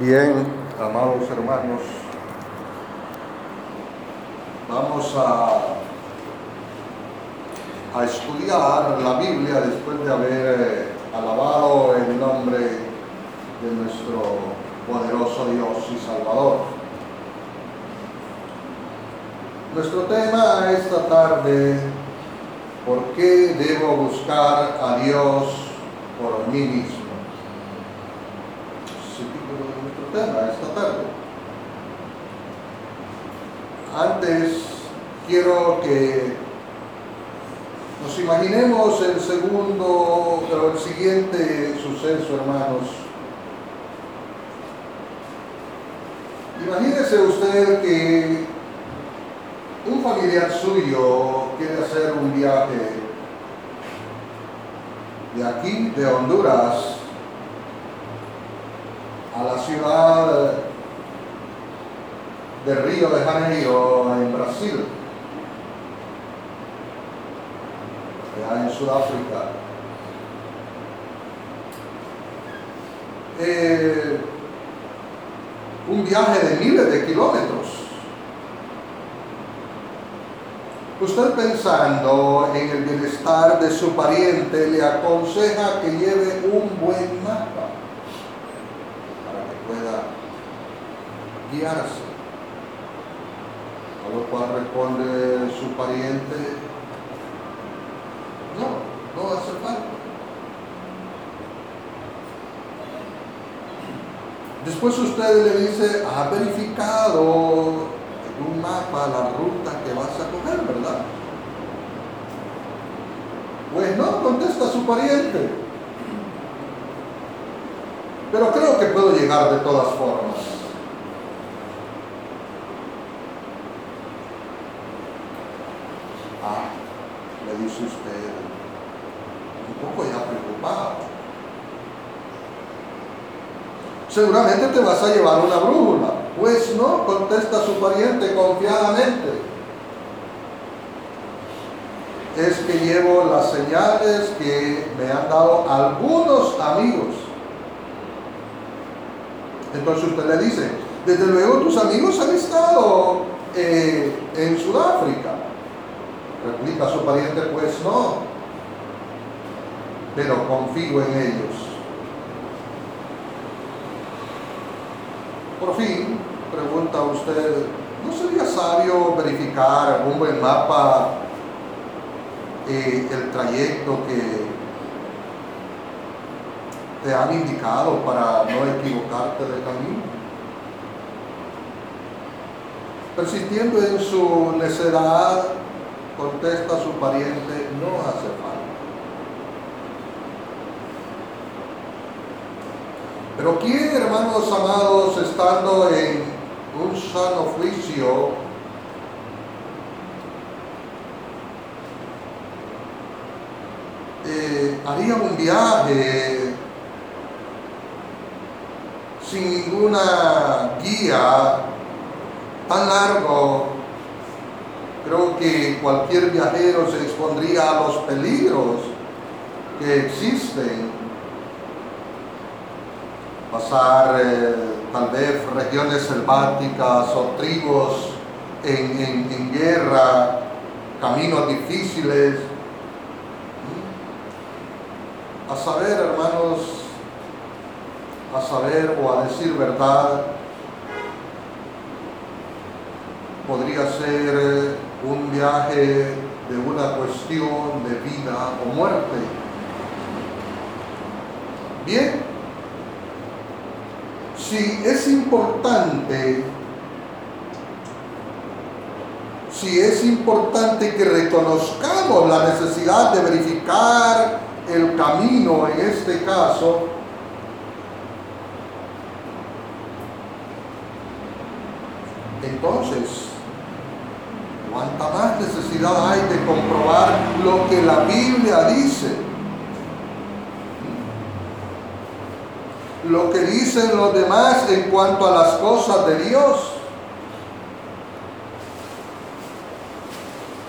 Bien, amados hermanos, vamos a, a estudiar la Biblia después de haber eh, alabado el nombre de nuestro poderoso Dios y Salvador. Nuestro tema esta tarde, ¿por qué debo buscar a Dios por mí mismo? Es el título tema esta tarde. Antes quiero que nos imaginemos el segundo o el siguiente suceso, hermanos. Imagínese usted que un familiar suyo quiere hacer un viaje de aquí, de Honduras, a la ciudad de Río de Janeiro, en Brasil, en Sudáfrica. Eh, un viaje de miles de kilómetros. Usted pensando en el bienestar de su pariente le aconseja que lleve un buen mapa para que pueda guiarse. A lo cual responde su pariente, no, no hace falta. Después usted le dice, ha verificado en un mapa la ruta que vas a coger, ¿verdad? Pues no, contesta su pariente. Pero creo que puedo llegar de todas formas. Ah, le dice usted, un poco ya preocupado. Seguramente te vas a llevar una brújula. Pues no, contesta su pariente confiadamente. Es que llevo las señales que me han dado algunos amigos. Entonces usted le dice, desde luego tus amigos han estado eh, en Sudáfrica. Replica su pariente, pues no, pero confío en ellos. Por fin, pregunta usted, ¿no sería sabio verificar un buen mapa eh, el trayecto que te han indicado para no equivocarte de camino? Persistiendo en su necedad, contesta su pariente, no hace falta. Pero ¿quién, hermanos amados, estando en un sano juicio, eh, haría un viaje sin ninguna guía tan largo? Creo que cualquier viajero se expondría a los peligros que existen pasar eh, tal vez regiones selváticas o tribus en, en- en guerra, caminos difíciles. ¿Mm? A saber, hermanos, a saber o a decir verdad, podría ser eh, un viaje de una cuestión de vida o muerte. Bien, si es importante, si es importante que reconozcamos la necesidad de verificar el camino en este caso, entonces, ¿cuánta más necesidad hay de comprobar lo que la Biblia dice? lo que dicen los demás en cuanto a las cosas de Dios.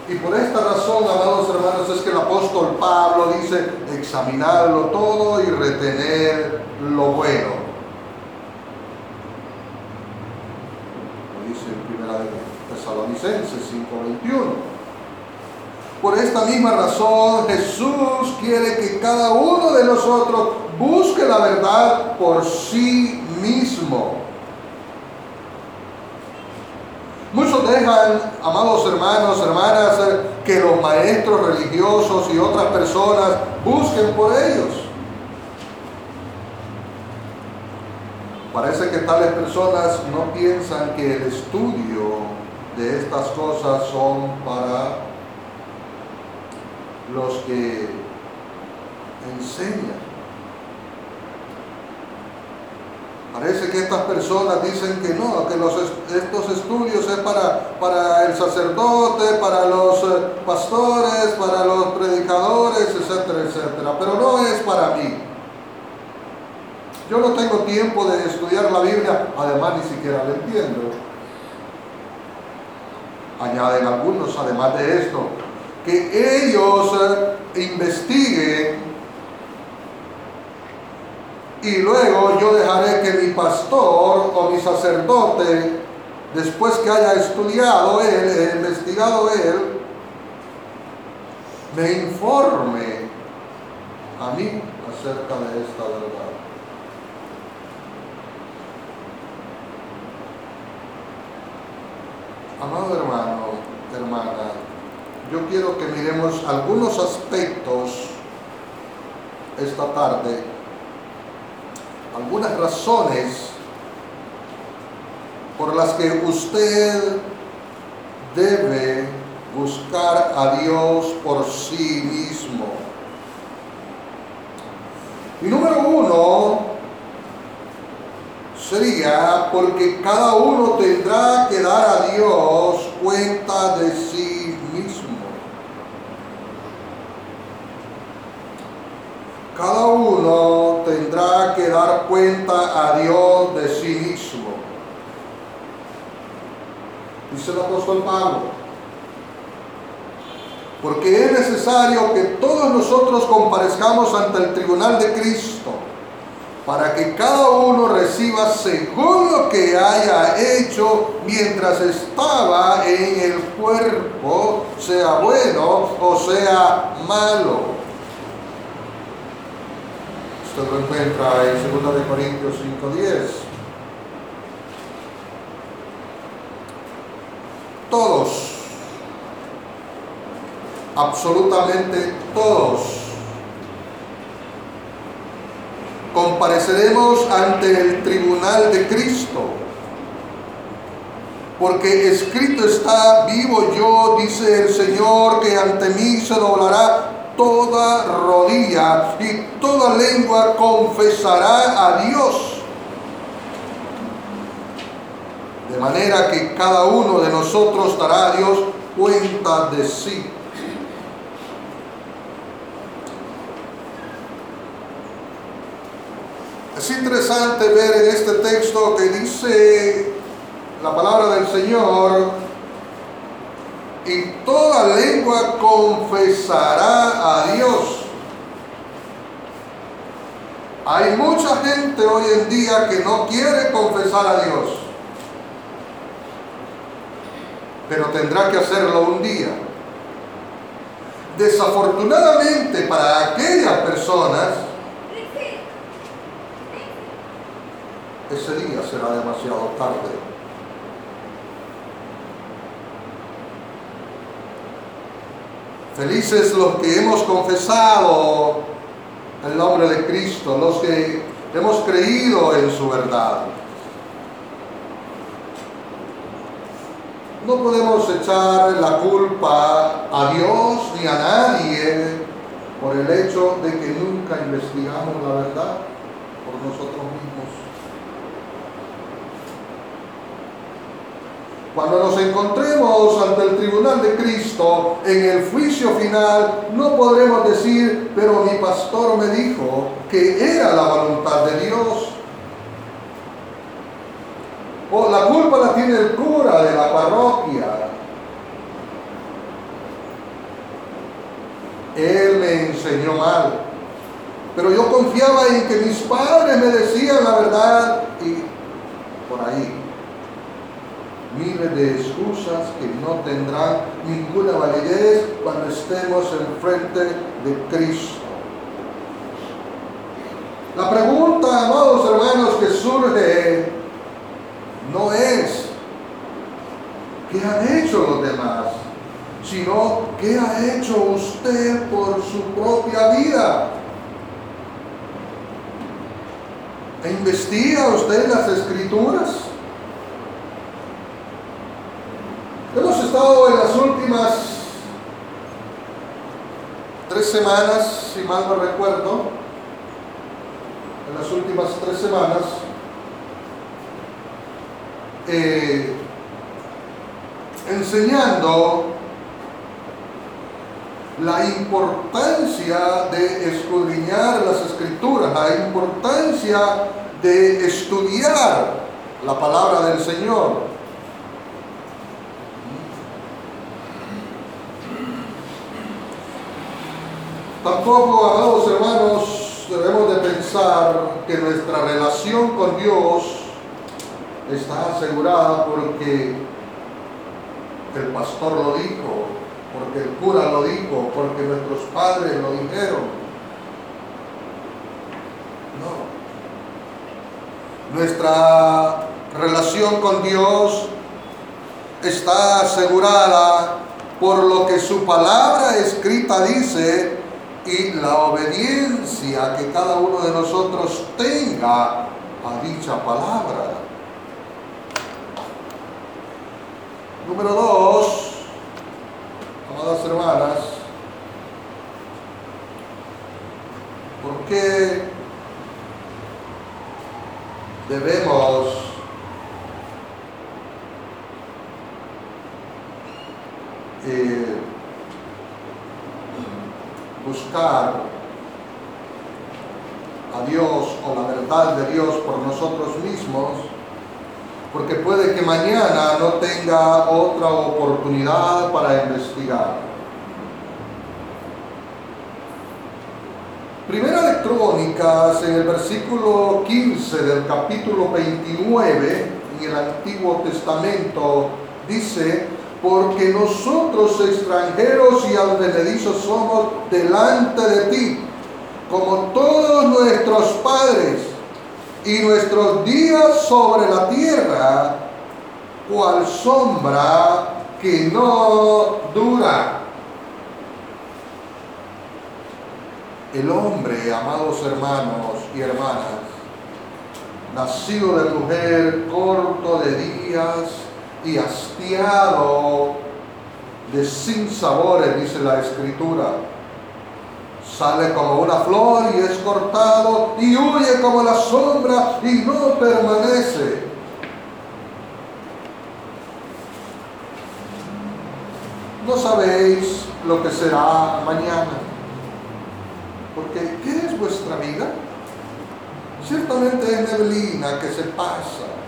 Y por esta razón, amados hermanos, es que el apóstol Pablo dice, examinarlo todo y retener lo bueno. Lo dice en primera de Tesalonicenses 5:21. Por esta misma razón, Jesús quiere que cada uno de nosotros busque la verdad por sí mismo. Muchos dejan, amados hermanos, hermanas, que los maestros religiosos y otras personas busquen por ellos. Parece que tales personas no piensan que el estudio de estas cosas son para los que enseñan. Parece que estas personas dicen que no, que estos estudios es para, para el sacerdote, para los eh, pastores, para los predicadores, etcétera, etcétera. Pero no es para mí. Yo no tengo tiempo de estudiar la Biblia, además ni siquiera la entiendo. Añaden algunos, además de esto, que ellos eh, investiguen y luego yo dejaré que mi pastor o mi sacerdote, después que haya estudiado él, investigado él, me informe a mí acerca de esta verdad. Amado hermano, hermana, yo quiero que miremos algunos aspectos esta tarde, algunas razones por las que usted debe buscar a Dios por sí mismo. Y número uno sería porque cada uno tendrá que dar a Dios cuenta de sí mismo. Cada uno tendrá que dar cuenta a Dios de sí mismo. Dice el apóstol Pablo. Porque es necesario que todos nosotros comparezcamos ante el tribunal de Cristo para que cada uno reciba según lo que haya hecho mientras estaba en el cuerpo, sea bueno o sea malo lo encuentra en 2 de Corintios 5:10. Todos, absolutamente todos, compareceremos ante el tribunal de Cristo. Porque escrito está, vivo yo, dice el Señor, que ante mí se doblará toda rodilla y toda lengua confesará a Dios. De manera que cada uno de nosotros dará a Dios cuenta de sí. Es interesante ver en este texto que dice la palabra del Señor, y toda lengua confesará a Dios. Hay mucha gente hoy en día que no quiere confesar a Dios, pero tendrá que hacerlo un día. Desafortunadamente para aquellas personas, ese día será demasiado tarde. Felices los que hemos confesado el nombre de Cristo, los que hemos creído en su verdad. No podemos echar la culpa a Dios ni a nadie por el hecho de que nunca investigamos la verdad por nosotros mismos. Cuando nos encontremos ante el tribunal de Cristo en el juicio final, no podremos decir, pero mi pastor me dijo que era la voluntad de Dios. O la culpa la tiene el cura de la parroquia. Él me enseñó mal. Pero yo confiaba en que mis padres me decían la verdad y miles de excusas que no tendrán ninguna validez cuando estemos enfrente de Cristo. La pregunta, amados hermanos, que surge no es qué han hecho los demás, sino qué ha hecho usted por su propia vida. ¿E ¿Investiga usted las escrituras? Hemos estado en las últimas tres semanas, si mal no recuerdo, en las últimas tres semanas, eh, enseñando la importancia de escudriñar las escrituras, la importancia de estudiar la palabra del Señor. Tampoco, amados hermanos, debemos de pensar que nuestra relación con Dios está asegurada porque el pastor lo dijo, porque el cura lo dijo, porque nuestros padres lo dijeron. No. Nuestra relación con Dios está asegurada por lo que su palabra escrita dice y la obediencia que cada uno de nosotros tenga a dicha palabra. Número dos, amadas hermanas, ¿por qué debemos eh, buscar a Dios o la verdad de Dios por nosotros mismos, porque puede que mañana no tenga otra oportunidad para investigar. Primera electrónicas en el versículo 15 del capítulo 29 en el Antiguo Testamento dice, porque nosotros extranjeros y advenedizos somos delante de ti, como todos nuestros padres, y nuestros días sobre la tierra, cual sombra que no dura. El hombre, amados hermanos y hermanas, nacido de mujer, corto de días, y hastiado de sin sabores, dice la escritura. Sale como una flor y es cortado y huye como la sombra y no permanece. No sabéis lo que será mañana. Porque ¿qué es vuestra vida? Ciertamente es neblina que se pasa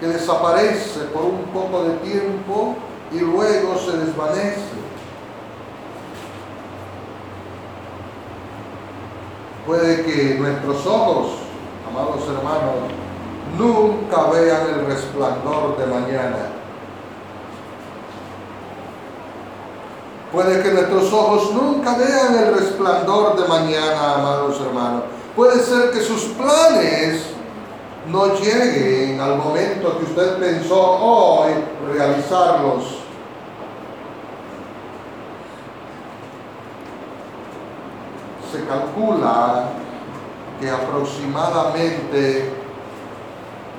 que desaparece por un poco de tiempo y luego se desvanece. Puede que nuestros ojos, amados hermanos, nunca vean el resplandor de mañana. Puede que nuestros ojos nunca vean el resplandor de mañana, amados hermanos. Puede ser que sus planes no lleguen al momento que usted pensó hoy realizarlos. Se calcula que aproximadamente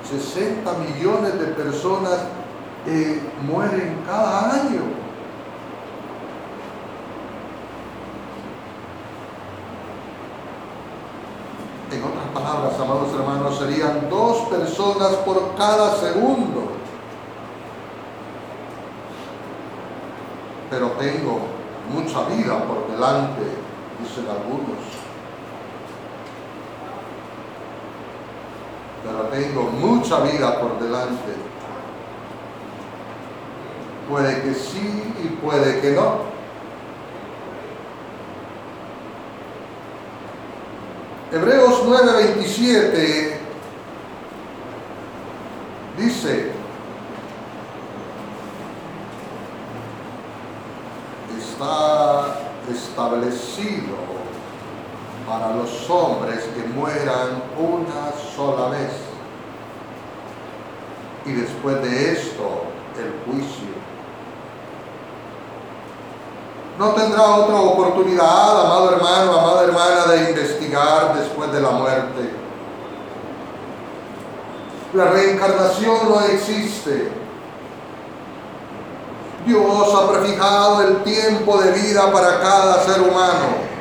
60 millones de personas eh, mueren cada año palabras, amados hermanos, serían dos personas por cada segundo. Pero tengo mucha vida por delante, dicen algunos. Pero tengo mucha vida por delante. Puede que sí y puede que no. Hebreos 9:27 dice, establecido para los hombres que mueran una sola vez. Y después de esto, el juicio. No tendrá otra oportunidad, amado hermano, amada hermana, de investigar después de la muerte. La reencarnación no existe. Dios ha prefijado el tiempo de vida para cada ser humano.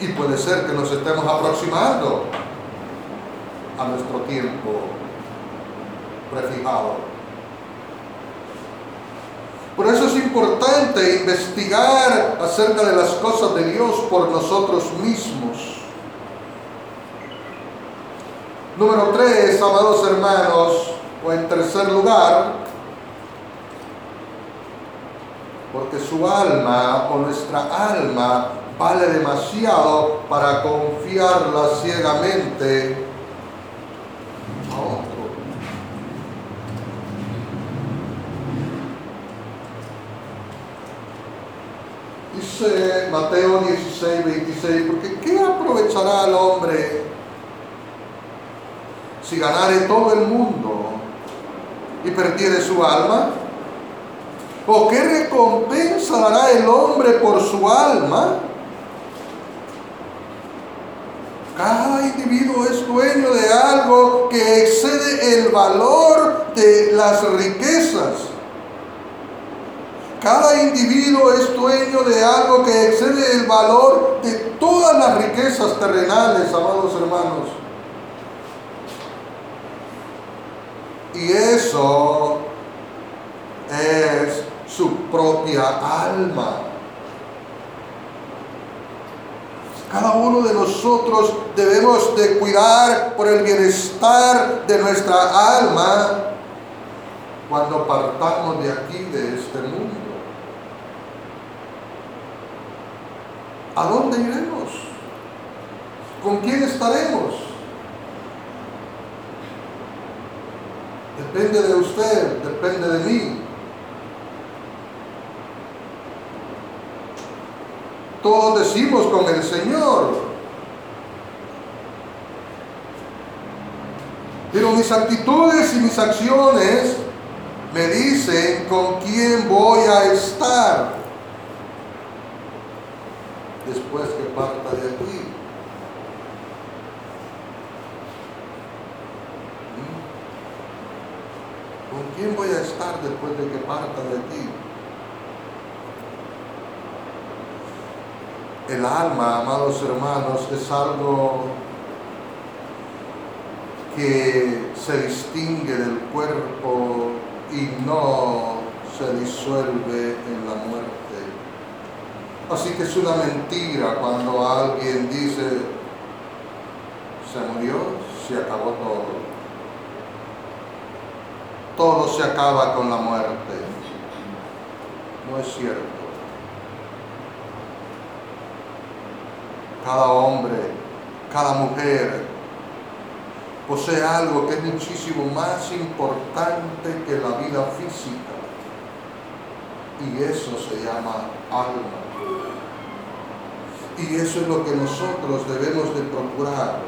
Y puede ser que nos estemos aproximando a nuestro tiempo prefijado. Por eso es importante investigar acerca de las cosas de Dios por nosotros mismos. Número tres, amados hermanos, o en tercer lugar, porque su alma o nuestra alma vale demasiado para confiarla ciegamente a otro. Mateo 16, 26, porque ¿qué aprovechará el hombre si ganare todo el mundo y perdiere su alma? ¿O qué recompensa dará el hombre por su alma? Cada individuo es dueño de algo que excede el valor de las riquezas. Cada individuo es dueño de algo que excede el valor de todas las riquezas terrenales, amados hermanos. Y eso es su propia alma. Cada uno de nosotros debemos de cuidar por el bienestar de nuestra alma cuando partamos de aquí, de este mundo. ¿A dónde iremos? ¿Con quién estaremos? Depende de usted, depende de mí. Todos decimos con el Señor. Pero mis actitudes y mis acciones me dicen con quién voy a estar después que parta de aquí. ¿Mm? ¿Con quién voy a estar después de que parta de aquí? El alma, amados hermanos, es algo que se distingue del cuerpo y no se disuelve en la muerte. Así que es una mentira cuando alguien dice, se murió, se acabó todo. Todo se acaba con la muerte. No es cierto. cada hombre, cada mujer posee algo que es muchísimo más importante que la vida física. Y eso se llama alma. Y eso es lo que nosotros debemos de procurar.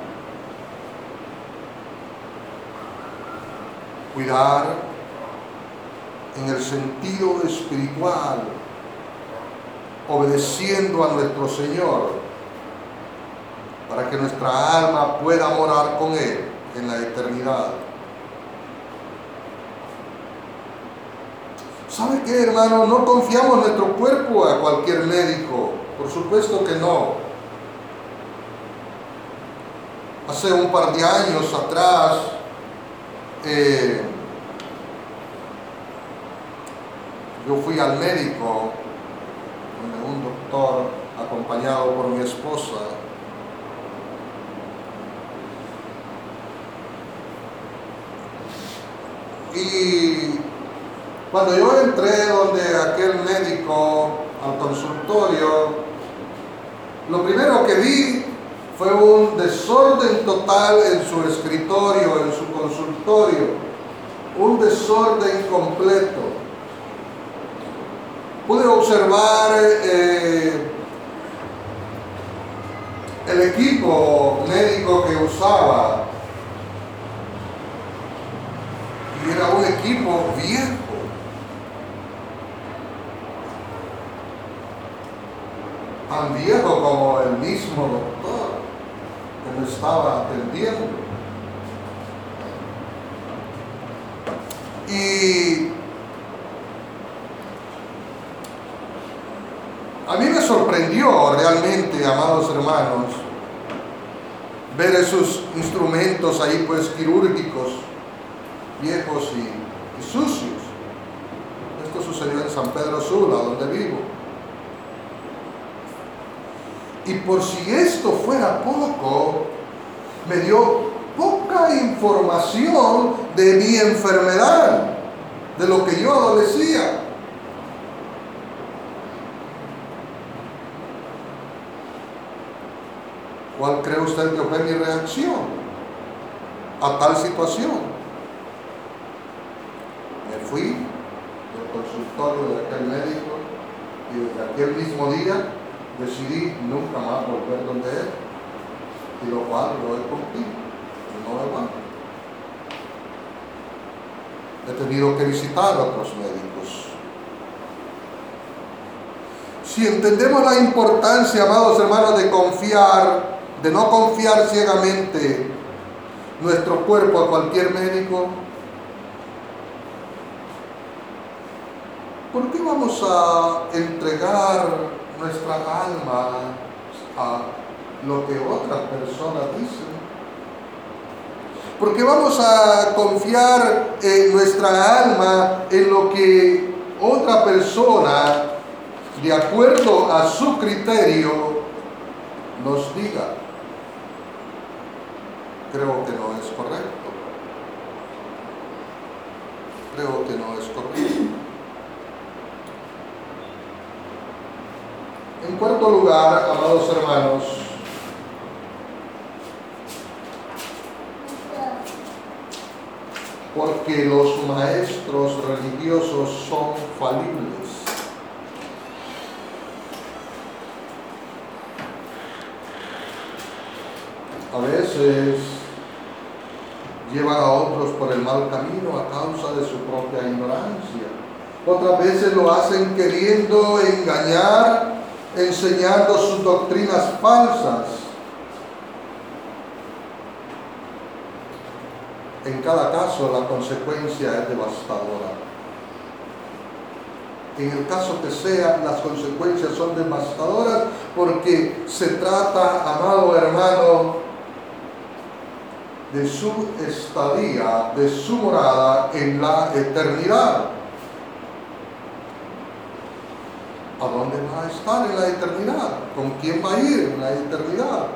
Cuidar en el sentido espiritual, obedeciendo a nuestro Señor para que nuestra alma pueda morar con Él en la eternidad. Qué, hermano? No confiamos nuestro cuerpo a cualquier médico. Por supuesto que no. Hace un par de años atrás, eh, yo fui al médico, un doctor, acompañado por mi esposa, Y cuando yo entré donde aquel médico al consultorio, lo primero que vi fue un desorden total en su escritorio, en su consultorio, un desorden completo. pude observar eh, el equipo médico que usaba. Y era un equipo viejo. Tan viejo como el mismo doctor que me estaba atendiendo. Y a mí me sorprendió realmente, amados hermanos, ver esos instrumentos ahí pues quirúrgicos, viejos y, y sucios. Esto sucedió en San Pedro Sula, donde vivo. Y por si esto fuera poco, me dio poca información de mi enfermedad, de lo que yo adolecía. ¿Cuál cree usted que fue mi reacción a tal situación? Me fui del consultorio de aquel médico y desde aquel mismo día decidí nunca más volver donde él y lo cual lo he cumplido no aguanto. He tenido que visitar a otros médicos. Si entendemos la importancia, amados hermanos, de confiar, de no confiar ciegamente nuestro cuerpo a cualquier médico, ¿por qué vamos a entregar nuestra alma a lo que otras personas dicen? Porque vamos a confiar en nuestra alma en lo que otra persona, de acuerdo a su criterio, nos diga. Creo que no es correcto. Creo que no es correcto. En cuarto lugar, amados hermanos, porque los maestros religiosos son falibles. A veces llevan a otros por el mal camino a causa de su propia ignorancia. Otras veces lo hacen queriendo engañar, enseñando sus doctrinas falsas En cada caso la consecuencia es devastadora. En el caso que sea, las consecuencias son devastadoras porque se trata, amado hermano, de su estadía, de su morada en la eternidad. ¿A dónde va a estar en la eternidad? ¿Con quién va a ir en la eternidad?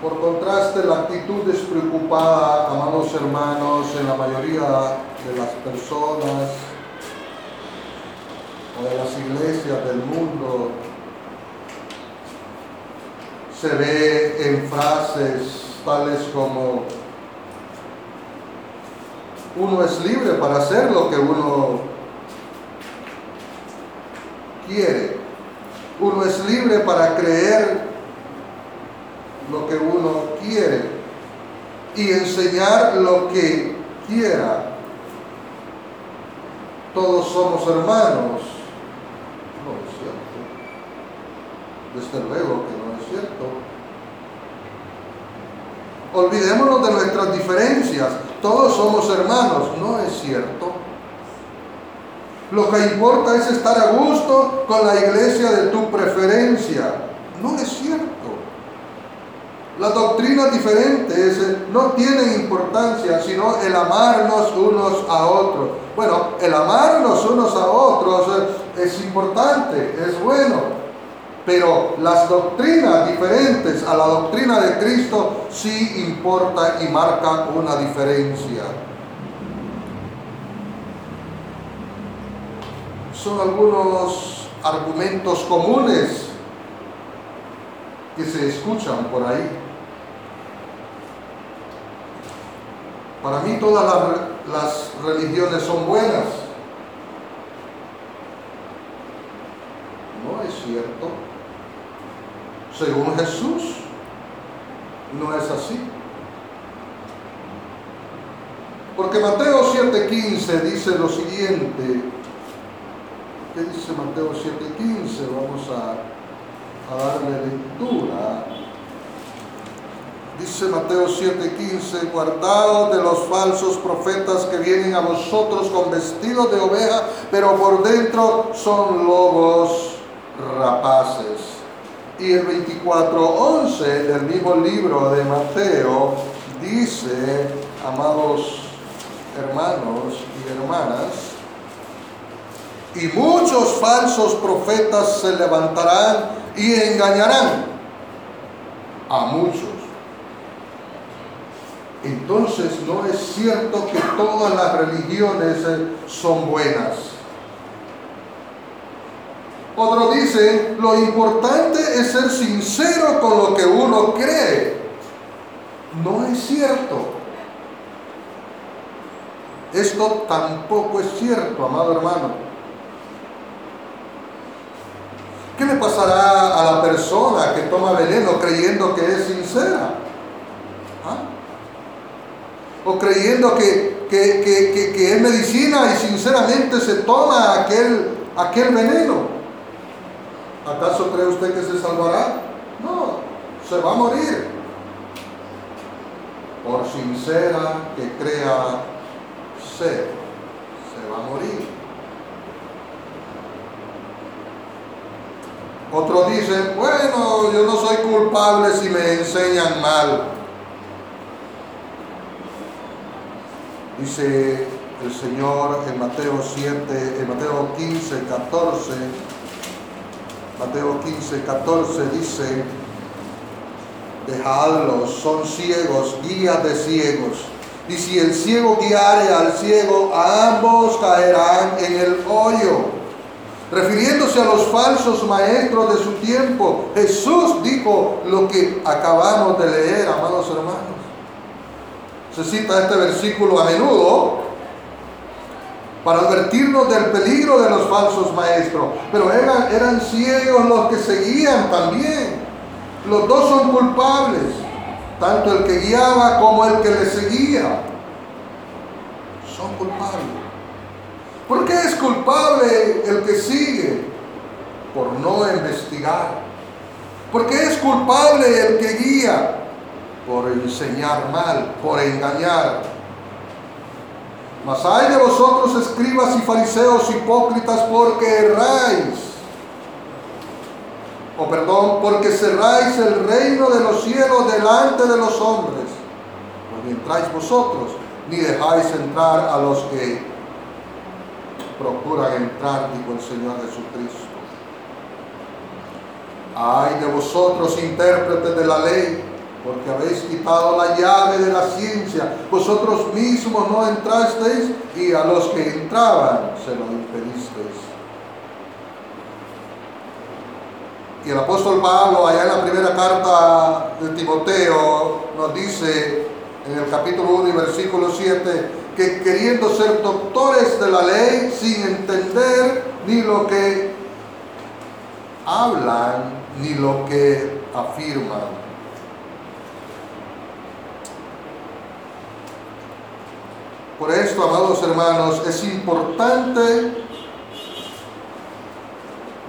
Por contraste, la actitud despreocupada, amados hermanos, en la mayoría de las personas o de las iglesias del mundo se ve en frases tales como uno es libre para hacer lo que uno quiere. Uno es libre para creer lo que uno quiere y enseñar lo que quiera. Todos somos hermanos. No es cierto. Desde luego que no es cierto. Olvidémonos de nuestras diferencias. Todos somos hermanos. No es cierto. Lo que importa es estar a gusto con la iglesia de tu preferencia. No es cierto. Las doctrinas diferentes no tienen importancia, sino el amarnos unos a otros. Bueno, el amarnos unos a otros eh, es importante, es bueno, pero las doctrinas diferentes a la doctrina de Cristo sí importa y marca una diferencia. Son algunos argumentos comunes que se escuchan por ahí. Para mí todas las las religiones son buenas. No es cierto. Según Jesús, no es así. Porque Mateo 7:15 dice lo siguiente. ¿Qué dice Mateo 7:15? Vamos a, darle lectura. Dice Mateo 7:15, guardaos de los falsos profetas que vienen a vosotros con vestidos de oveja, pero por dentro son lobos rapaces. Y el 24:11 del mismo libro de Mateo dice, amados hermanos y hermanas, y muchos falsos profetas se levantarán y engañarán a muchos. Entonces no es cierto que todas las religiones son buenas. Otro dice, lo importante es ser sincero con lo que uno cree. No es cierto. Esto tampoco es cierto, amado hermano. ¿Qué le pasará a la persona que toma veneno creyendo que es sincera? ¿Ah? O creyendo que, que, es medicina y sinceramente se toma aquel, aquel veneno. ¿Acaso cree usted que se salvará? No, se va a morir. Por sincera que crea ser, se va a morir. Otros dicen, bueno, yo no soy culpable si me enseñan mal. Dice el Señor en Mateo 7, en Mateo 15, 14, Mateo 15, 14 dice, dejadlos, son ciegos, guías de ciegos. Y si el ciego guiare al ciego, ambos caerán en el hoyo. Refiriéndose a los falsos maestros de su tiempo, Jesús dijo lo que acabamos de leer, amados hermanos. Se cita este versículo a menudo para advertirnos del peligro de los falsos maestros. Pero eran, ciegos los que seguían también. Los dos son culpables, tanto el que guiaba como el que le seguía. Son culpables. ¿Por qué es culpable el que sigue? Por no investigar. ¿Por qué es culpable el que guía? Por enseñar mal, por engañar. Mas hay de vosotros escribas y fariseos hipócritas porque erráis. O perdón, porque cerráis el reino de los cielos delante de los hombres. Ni entráis vosotros, ni dejáis entrar a los que procuran entrar, dijo el Señor Jesucristo. Ay de vosotros, intérpretes de la ley, porque habéis quitado la llave de la ciencia. Vosotros mismos no entrasteis y a los que entraban se lo impedisteis. Y el apóstol Pablo, allá en la primera carta de Timoteo, nos dice en el capítulo 1 y versículo 7, que queriendo ser doctores de la ley sin entender ni lo que hablan ni lo que afirman. Por esto, amados hermanos, es importante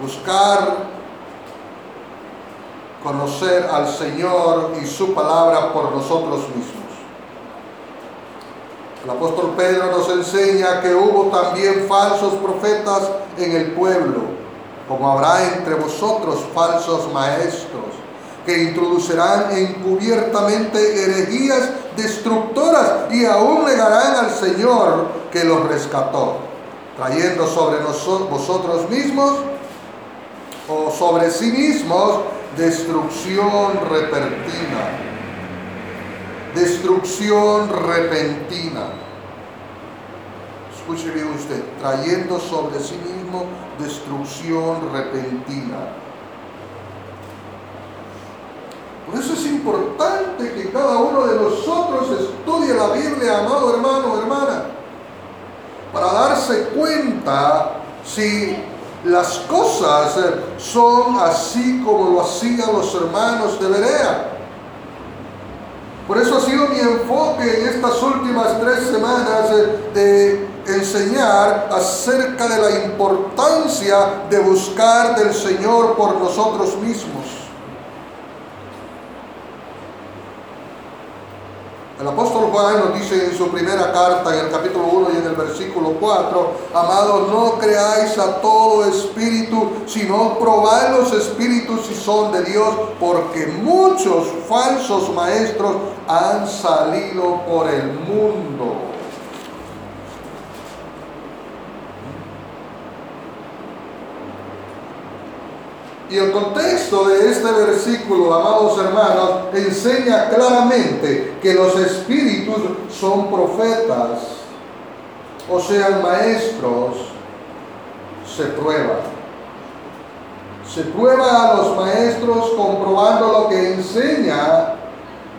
buscar conocer al Señor y su palabra por nosotros mismos. El apóstol Pedro nos enseña que hubo también falsos profetas en el pueblo, como habrá entre vosotros falsos maestros, que introducirán encubiertamente herejías destructoras y aún negarán al Señor que los rescató, trayendo sobre vosotros mismos o sobre sí mismos destrucción repentina destrucción repentina. Escuche bien usted, trayendo sobre sí mismo destrucción repentina. Por eso es importante que cada uno de nosotros estudie la Biblia, amado hermano hermana. para darse cuenta si las cosas son así como lo hacían los hermanos de Berea. Por eso ha sido mi enfoque en estas últimas tres semanas de enseñar acerca de la importancia de buscar del Señor por nosotros mismos. El apóstol Juan nos dice en su primera carta, en el capítulo 1 y en el versículo 4, amados, no creáis a todo espíritu, sino probad los espíritus si son de Dios, porque muchos falsos maestros han salido por el mundo. Y el contexto de este versículo, amados hermanos, enseña claramente que los espíritus son profetas, o sean maestros, se prueba. Se prueba a los maestros comprobando lo que enseña,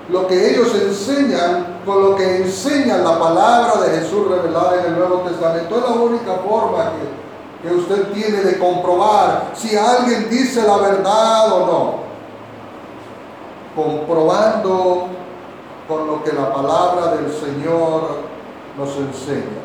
lo que ellos enseñan con lo que enseña la palabra de Jesús revelada en el Nuevo Testamento. Es la única forma que que usted tiene de comprobar si alguien dice la verdad o no. Comprobando con lo que la palabra del Señor nos enseña.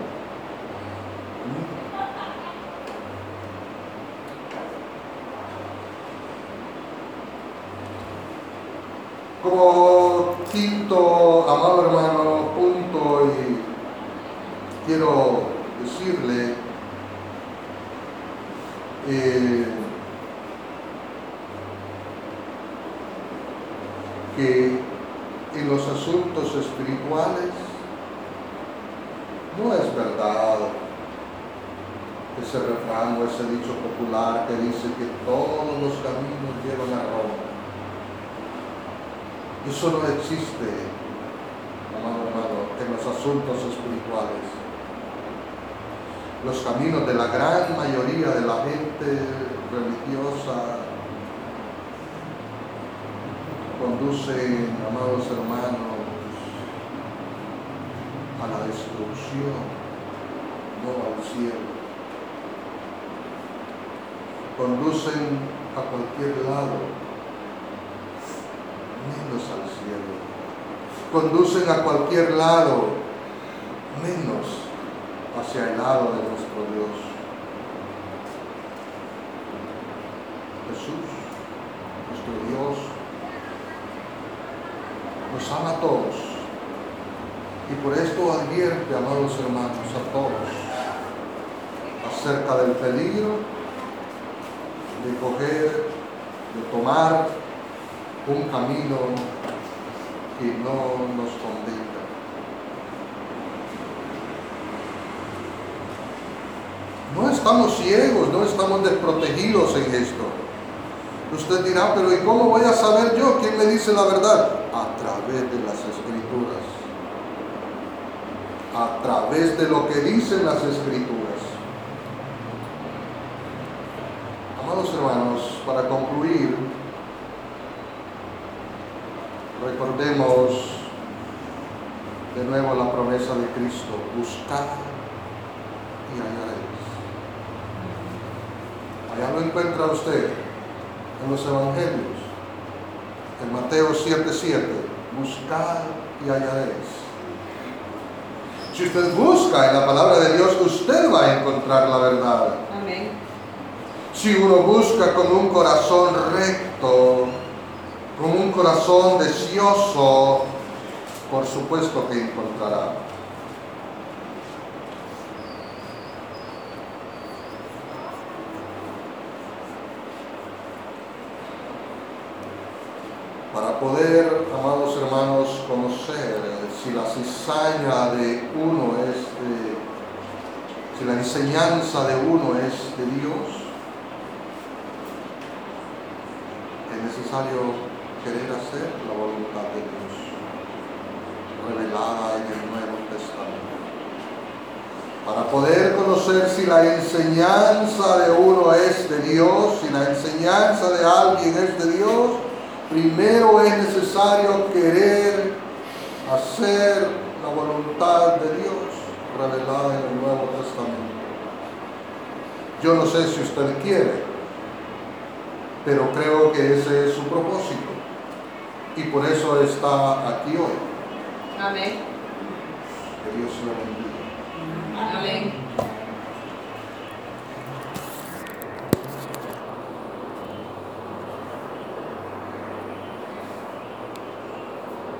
Como quinto, amado hermano, punto, y quiero decirle eh, que en los asuntos espirituales no es verdad ese refrán o ese dicho popular que dice que todos los caminos llevan a Roma. Eso no existe, amado hermano, en los asuntos espirituales los caminos de la gran mayoría de la gente religiosa conducen, amados hermanos, a la destrucción, no al cielo. Conducen a cualquier lado, menos al cielo. Conducen a cualquier lado, menos hacia el lado de nuestro Dios. Jesús, nuestro Dios, nos ama a todos. Y por esto advierte, amados hermanos, a todos acerca del peligro de coger, de tomar un camino que no nos convenga. No estamos ciegos, no estamos desprotegidos en esto. Usted dirá, pero ¿y cómo voy a saber yo quién me dice la verdad? A través de las escrituras. A través de lo que dicen las escrituras. Amados hermanos, para concluir, recordemos de nuevo la promesa de Cristo, buscar y hallaréis. Ya lo encuentra usted en los evangelios. En Mateo 7:7, buscad y hallaréis. Si usted busca en la palabra de Dios, usted va a encontrar la verdad. Amén. Si uno busca con un corazón recto, con un corazón deseoso, por supuesto que encontrará. Para poder, amados hermanos, conocer si la cizaña de uno es de, si la enseñanza de uno es de Dios, es necesario querer hacer la voluntad de Dios, revelada en el Nuevo Testamento. Para poder conocer si la enseñanza de uno es de Dios, si la enseñanza de alguien es de Dios, primero es necesario querer hacer la voluntad de Dios, revelada en el Nuevo Testamento. Yo no sé si usted quiere, pero creo que ese es su propósito. Y por eso está aquí hoy. Amén. Que Dios lo bendiga. Amén.